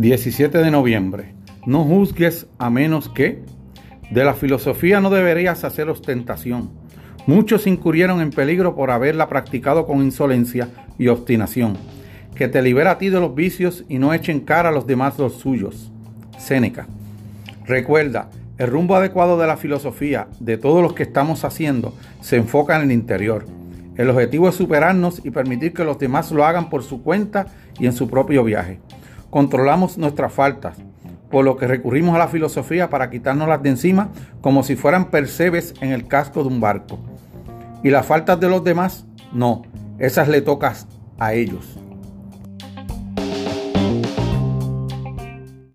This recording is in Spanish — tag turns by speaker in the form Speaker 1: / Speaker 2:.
Speaker 1: 17 de noviembre. No juzgues a menos que de la filosofía no deberías hacer ostentación. Muchos incurrieron en peligro por haberla practicado con insolencia y obstinación. Que te libera a ti de los vicios y no echen cara a los demás los suyos. Séneca. Recuerda, el rumbo adecuado de la filosofía, de todos los que estamos haciendo, se enfoca en el interior. El objetivo es superarnos y permitir que los demás lo hagan por su cuenta y en su propio viaje. Controlamos nuestras faltas, por lo que recurrimos a la filosofía para quitárnoslas de encima como si fueran percebes en el casco de un barco. Y las faltas de los demás, no, esas le tocas a ellos.